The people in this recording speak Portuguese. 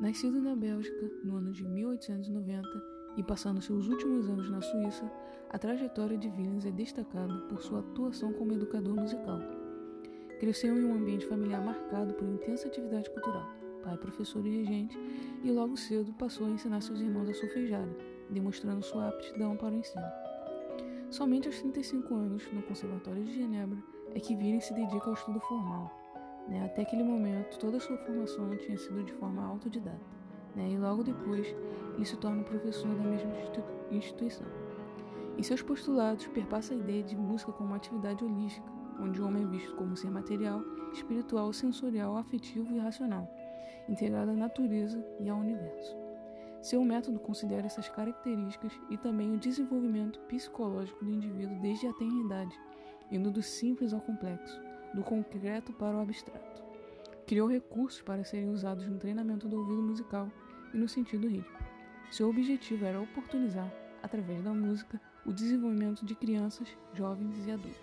Nascido na Bélgica no ano de 1890 e passando seus últimos anos na Suíça, a trajetória de Willens é destacada por sua atuação como educador musical. Cresceu em um ambiente familiar marcado por intensa atividade cultural, pai professor e regente, e logo cedo passou a ensinar seus irmãos a solfejarem, demonstrando sua aptidão para o ensino. Somente aos 35 anos, no Conservatório de Genebra, é que Willens se dedica ao estudo formal? Até aquele momento, toda a sua formação tinha sido de forma autodidata, né? e logo depois ele se torna professor da mesma instituição. Em seus postulados, perpassa a ideia de música como uma atividade holística, onde o homem é visto como ser material, espiritual, sensorial, afetivo e racional, integrado à natureza e ao universo. Seu método considera essas características e também o desenvolvimento psicológico do indivíduo desde a tenridade, indo do simples ao complexo, do concreto para o abstrato. Criou recursos para serem usados no treinamento do ouvido musical e no sentido rítmico. Seu objetivo era oportunizar, através da música, o desenvolvimento de crianças, jovens e adultos.